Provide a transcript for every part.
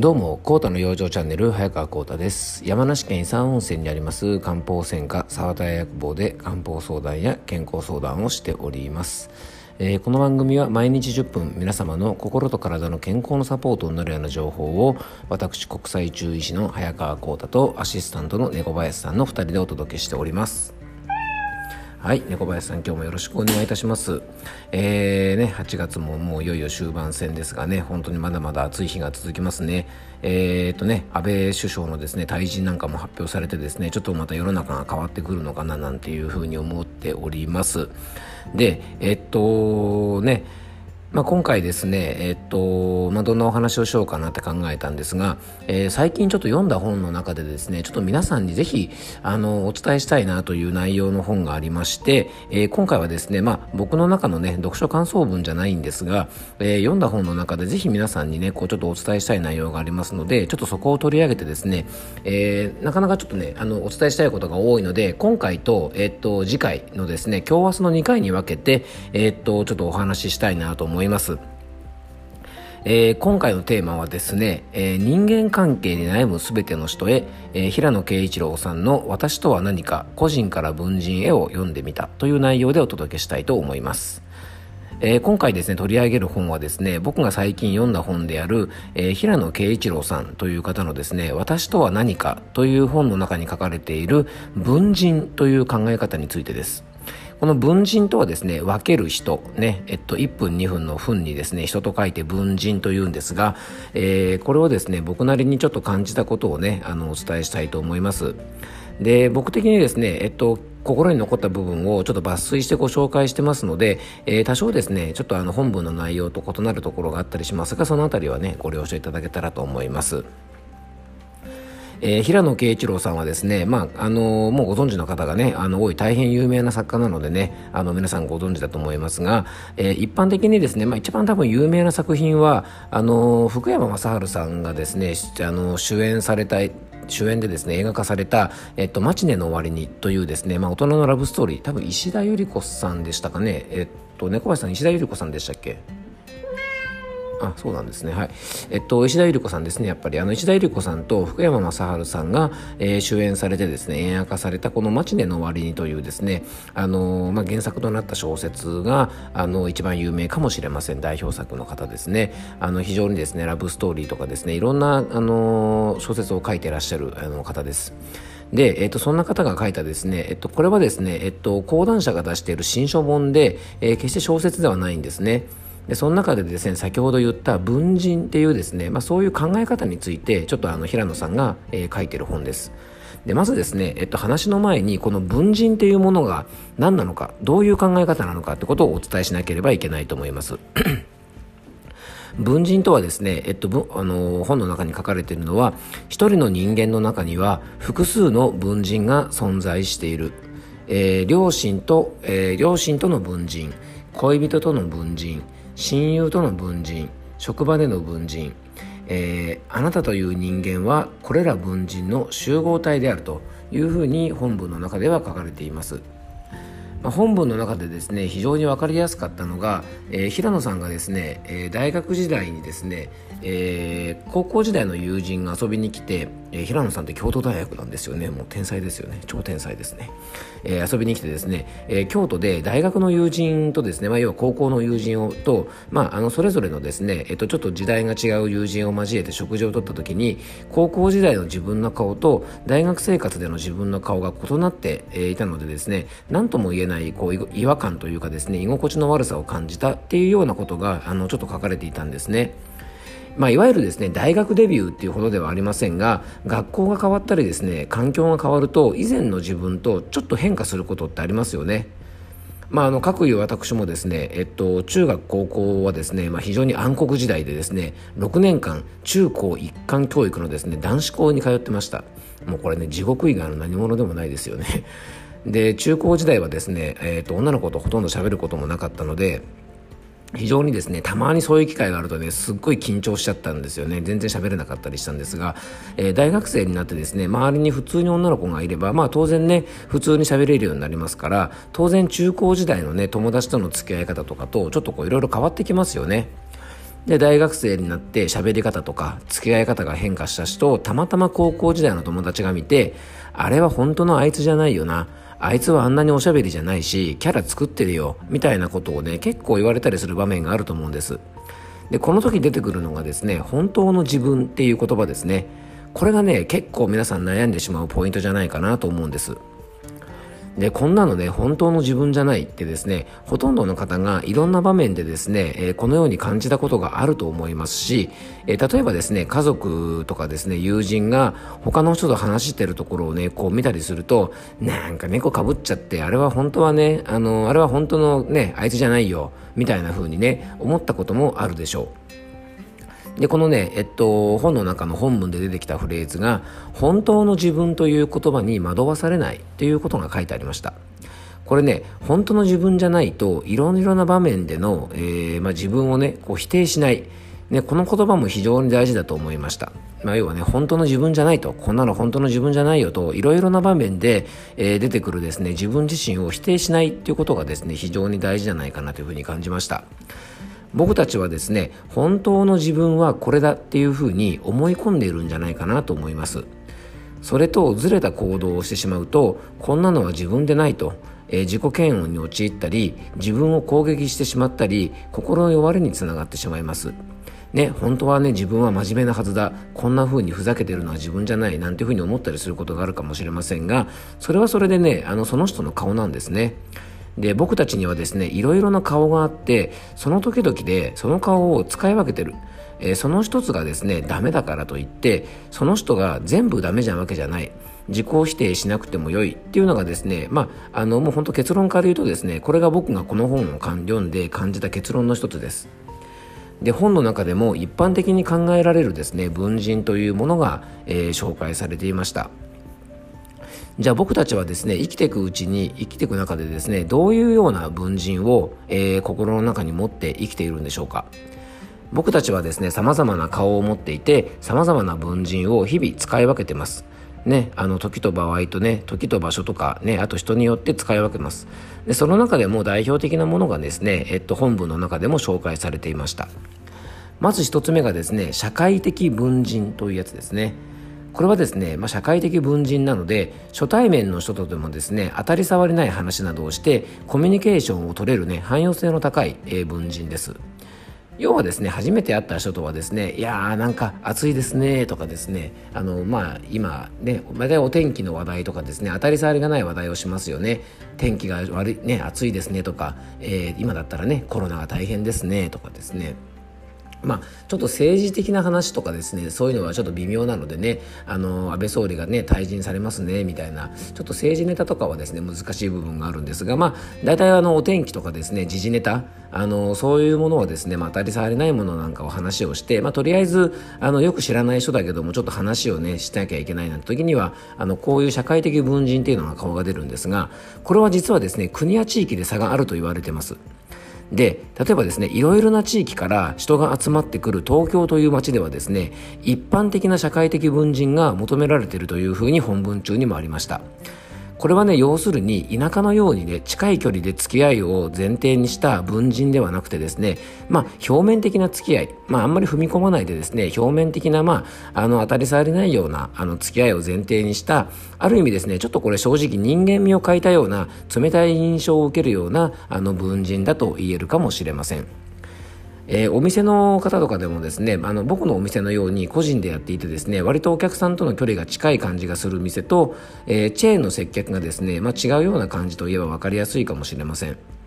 どうも、コータの養生チャンネル、早川コータです。山梨県伊佐温泉にあります漢方専科沢田屋薬房で漢方相談や健康相談をしております。えー、この番組は毎日10分皆様の心と体の健康のサポートになるような情報を私国際中医師の早川浩太とアシスタントの猫林さんの2人でお届けしております。はい、猫林さん今日もよろしくお願いいたします。えー、ね、8月ももういよいよ終盤戦ですがね、本当にまだまだ暑い日が続きますね。えー、とね、安倍首相のですね、退陣なんかも発表されてですね、ちょっとまた世の中が変わってくるのかななんていうふうに思っております。で、えっとね、まあ、今回ですね、えっとまあ、どんなお話をしようかなって考えたんですが、えー、最近ちょっと読んだ本の中でですねちょっと皆さんにぜひあのお伝えしたいなという内容の本がありまして、えー、今回はですね、まあ、僕の中のね読書感想文じゃないんですが、えー、読んだ本の中でぜひ皆さんにねこうちょっとお伝えしたい内容がありますのでちょっとそこを取り上げてですね、えー、なかなかちょっとねあのお伝えしたいことが多いので今回と,、えっと次回のですね今日明日の2回に分けて、えっとちょっとお話ししたいなと思います。思いますえー、今回のテーマはですね、えー、人間関係に悩むすべての人へ、えー、平野啓一郎さんの「私とは何か個人から文人へ」を読んでみたという内容でお届けしたいと思います。えー、今回ですね取り上げる本はですね僕が最近読んだ本である、えー、平野啓一郎さんという方のですね「私とは何か」という本の中に書かれている文人という考え方についてです。この文人とはですね、分ける人、ね、えっと、1分2分の分にですね、人と書いて文人というんですが、えー、これをですね、僕なりにちょっと感じたことをね、あの、お伝えしたいと思います。で、僕的にですね、えっと、心に残った部分をちょっと抜粋してご紹介してますので、えー、多少ですね、ちょっとあの本文の内容と異なるところがあったりしますが、そのあたりはね、ご了承いただけたらと思います。えー、平野啓一郎さんはですね、まあ、あのー、もうご存知の方がね、あの、多い大変有名な作家なのでね、あの、皆さんご存知だと思いますが、えー、一般的にですね、まあ、一番多分有名な作品は、あの福山雅治さんがですね、あの主演された主演でですね映画化された「えっと、マチネの終わりに」というですね、まあ、大人のラブストーリー多分石田ゆり子さんでしたかね。えっと猫林さん石田ゆり子さんでしたっけ？あそうなんですね。はい。えっと石田ゆり子さんですね。やっぱりあの石田ゆり子さんと福山雅治さんが、えー、主演されてですね映画化されたこの「マチネの終わりに」というですねあの、まあ、原作となった小説があの一番有名かもしれません。代表作の方ですね。あの非常にですねラブストーリーとかですねいろんなあの小説を書いてらっしゃるあの方です。で、えっと、そんな方が書いたですね、えっと、これはですね、えっと、講談社が出している新書本で、えー、決して小説ではないんですね。でその中でですね先ほど言った文人っていうですね、まあ、そういう考え方についてちょっとあの平野さんが、えー、書いてる本です。でまずですね、えっと、話の前にこの文人っていうものが何なのかどういう考え方なのかってことをお伝えしなければいけないと思います。文人とはですね、えっと、あの本の中に書かれているのは一人の人間の中には複数の文人が存在している、えー、両親と、えー、両親との文人恋人との文人親友との文人職場での文人、えー、あなたという人間はこれら文人の集合体であるというふうに本文の中では書かれています。まあ、本文の中でですね非常に分かりやすかったのが、えー、平野さんがですね、えー、大学時代にですね、えー、高校時代の友人が遊びに来て、え、平野さんって京都大学なんですよね。もう天才ですよね。超天才ですね、え、遊びに来てですね、え、京都で大学の友人とですね、まあ、要は高校の友人をと、まあ、あのそれぞれのですね、えー、とちょっと時代が違う友人を交えて食事をとった時に高校時代の自分の顔と大学生活での自分の顔が異なっていたのでですね何とも言えないこう違和感というかですね居心地の悪さを感じたっていうようなことがあのちょっと書かれていたんですね。まあ、いわゆるですね大学デビューっていうほどではありませんが学校が変わったりですね環境が変わると以前の自分とちょっと変化することってありますよね。まあ、あの各いう私もですね、えっと、中学高校はですね、まあ、非常に暗黒時代でですね6年間中高一貫教育のですね男子校に通ってましたもうこれね地獄以外の何者でもないですよねで中高時代はですね、えっと、女の子とほとんど喋ることもなかったので非常にですねたまにそういう機会があるとねすっごい緊張しちゃったんですよね。全然喋れなかったりしたんですが、えー、大学生になってですね周りに普通に女の子がいればまあ当然ね普通に喋れるようになりますから当然中高時代のね友達との付き合い方とかとちょっとこういろいろ変わってきますよね。で大学生になって喋り方とか付き合い方が変化した人をたまたま高校時代の友達が見てあれは本当のあいつじゃないよな。あいつはあんなにおしゃべりじゃないしキャラ作ってるよみたいなことをね結構言われたりする場面があると思うんです。でこの時出てくるのがですね本当の自分っていう言葉ですね。これがね結構皆さん悩んでしまうポイントじゃないかなと思うんです。でこんなのね本当の自分じゃないってですねほとんどの方がいろんな場面でですね、え、このように感じたことがあると思いますし、え、例えばですね家族とかですね友人が他の人と話してるところをねこう見たりするとなんか猫かぶっちゃってあれは本当はねあのあれは本当のねあいつじゃないよみたいな風にね思ったこともあるでしょう。でこのね、えっと、本の中の本文で出てきたフレーズが本当の自分という言葉に惑わされないということが書いてありましたこれね本当の自分じゃないといろいろな場面での、えーまあ、自分をねこう否定しないね、この言葉も非常に大事だと思いました。まあ、要はね、本当の自分じゃないと、こんなの本当の自分じゃないよと、いろいろな場面で、えー、出てくるですね、自分自身を否定しないっていうことがですね、非常に大事じゃないかなというふうに感じました。僕たちはですね本当の自分はこれだっていうふうに思い込んでいるんじゃないかなと思います。それとずれた行動をしてしまうとこんなのは自分でないと、えー、自己嫌悪に陥ったり自分を攻撃してしまったり心の弱りにつながってしまいます。ね、本当はね自分は真面目なはずだ。こんな風にふざけてるのは自分じゃないなんていう風に思ったりすることがあるかもしれませんがそれはそれでねあのその人の顔なんですね。で僕たちにはですねいろいろな顔があってその時々でその顔を使い分けてる、えー、その一つがですねダメだからといってその人が全部ダメじゃんわけじゃない。自己否定しなくても良い。っていうのがですねまああのもう本当結論から言うとですねこれが僕がこの本を読んで感じた結論の一つです。で本の中でも一般的に考えられるですね文人というものが、えー、紹介されていました。じゃあ僕たちはですね生きていくうちに生きていく中でですねどういうような文人を、えー、心の中に持って生きているんでしょうか。僕たちはですね様々な顔を持っていて様々な文人を日々使い分けてます。ね、あの時と場合とね時と場所とかねあと人によって使い分けます。でその中でも代表的なものがですね、えっと、本文の中でも紹介されていました。まず一つ目がですね社会的文人というやつですね。これはですね、まあ、社会的文人なので初対面の人とでもですね当たり障りない話などをしてコミュニケーションを取れるね汎用性の高い、え、文人です。要はですね初めて会った人とはですねいやーなんか暑いですねとかですねあのまあ今ね大体お天気の話題とかですね当たり障りがない話題をしますよね。天気が悪いね暑いですねとか、えー、今だったらねコロナが大変ですねとかですね。まあ、ちょっと政治的な話とかですねそういうのはちょっと微妙なのでねあの安倍総理がね退陣されますねみたいなちょっと政治ネタとかはですね難しい部分があるんですがまあ大体あのお天気とかですね時事ネタあのそういうものはですね、まあ、当たり障りないものなんかを話をして、まあ、とりあえずあのよく知らない人だけどもちょっと話をねしなきゃいけないなんて時にはあのこういう社会的文人っていうのが顔が出るんですがこれは実はですね国や地域で差があると言われてます。で例えばですねいろいろな地域から人が集まってくる東京という街ではですね一般的な社会的文人が求められているというふうに本文中にもありました。これはね要するに田舎のようにね近い距離で付き合いを前提にした文人ではなくてですねまあ表面的な付き合いまああんまり踏み込まないでですね表面的なまああの当たり障りないようなあの付き合いを前提にしたある意味ですねちょっとこれ正直人間味を欠いたような冷たい印象を受けるようなあの文人だと言えるかもしれません。えー、お店の方とかでもですねあの僕のお店のように個人でやっていてですね割とお客さんとの距離が近い感じがする店と、えー、チェーンの接客がですね、まあ、違うような感じといえば分かりやすいかもしれません。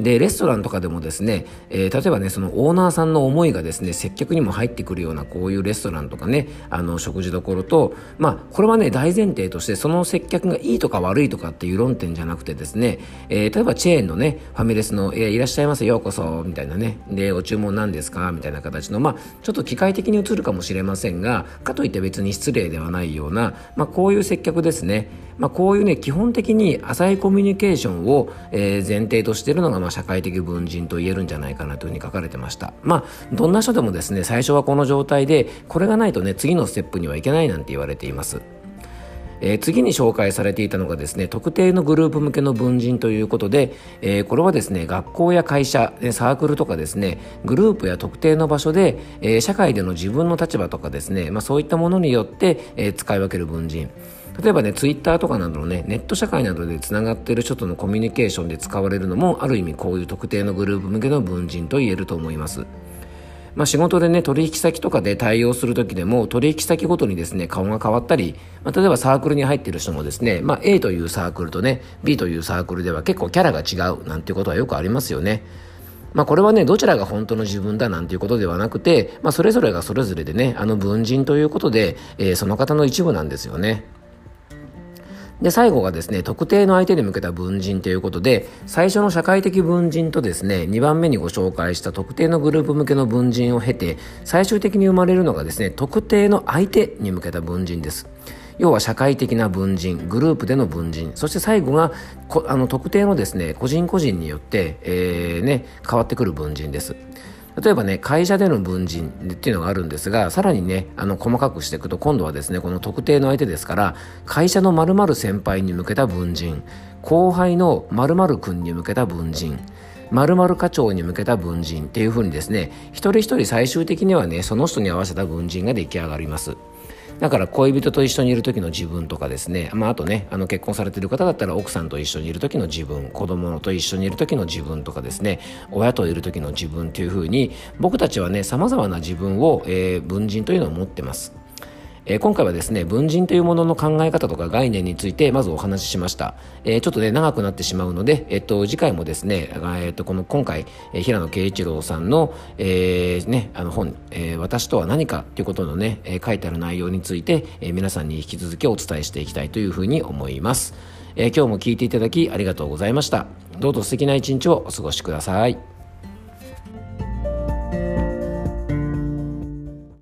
でレストランとかでもですね、えー、例えばねそのオーナーさんの思いがですね接客にも入ってくるようなこういうレストランとかねあの食事どころとまあこれはね大前提としてその接客がいいとか悪いとかっていう論点じゃなくてですね、えー、例えばチェーンのねファミレスの、えー、いらっしゃいませようこそみたいなねでお注文何ですか？みたいな形のまあちょっと機械的に映るかもしれませんがかといって別に失礼ではないようなまあこういう接客ですね。まあ、こういうね基本的に浅いコミュニケーションを、え、前提としているのが、まあ、社会的文人と言えるんじゃないかなというふうに書かれてました。まあどんな人でもですね最初はこの状態でこれがないとね次のステップにはいけないなんて言われています。えー、次に紹介されていたのがですね特定のグループ向けの文人ということで、えー、これはですね学校や会社サークルとかですねグループや特定の場所で、えー、社会での自分の立場とかですね、まあ、そういったものによって、え、使い分ける文人。例えばね、ツイッターとかなどのね、ネット社会などでつながっている人とのコミュニケーションで使われるのも、ある意味こういう特定のグループ向けの文人と言えると思います。まあ、仕事でね、取引先とかで対応するときでも、取引先ごとにですね、顔が変わったり、まあ、例えばサークルに入ってる人もですね、まあ、A というサークルとね、B というサークルでは結構キャラが違うなんていうことはよくありますよね。まあ、これはね、どちらが本当の自分だなんていうことではなくて、まあ、それぞれがそれぞれでね、あの文人ということで、えー、その方の一部なんですよね。で、最後がですね、特定の相手に向けた文人ということで、最初の社会的文人とですね、2番目にご紹介した特定のグループ向けの文人を経て、最終的に生まれるのがですね、特定の相手に向けた文人です。要は社会的な文人、グループでの文人、そして最後があの特定のですね、個人個人によって、えー、ね、変わってくる文人です。例えばね、会社での文人っていうのがあるんですが、さらにね、あの、細かくしていくと、今度はですね、この特定の相手ですから、会社の〇〇先輩に向けた文人、後輩の〇〇君に向けた文人、〇〇課長に向けた文人っていうふうにですね、一人一人最終的にはね、その人に合わせた文人が出来上がります。だから恋人と一緒にいる時の自分とかですね、まあ、あとねあの結婚されている方だったら奥さんと一緒にいる時の自分子供と一緒にいる時の自分とかですね。親といる時の自分というふうに僕たちはねさまざまな自分を、えー、文人というのを持ってます。えー、今回はですね文人というものの考え方とか概念についてまずお話ししました、えー、ちょっとね長くなってしまうので、えっと、次回もですね、えっと、この今回、え、平野啓一郎さんの,、えーね、あの本、え「私とは何か」ということのね、え、書いてある内容について、え、皆さんに引き続きお伝えしていきたいというふうに思います、え、今日も聞いていただきありがとうございました。どうぞ素敵な一日をお過ごしください。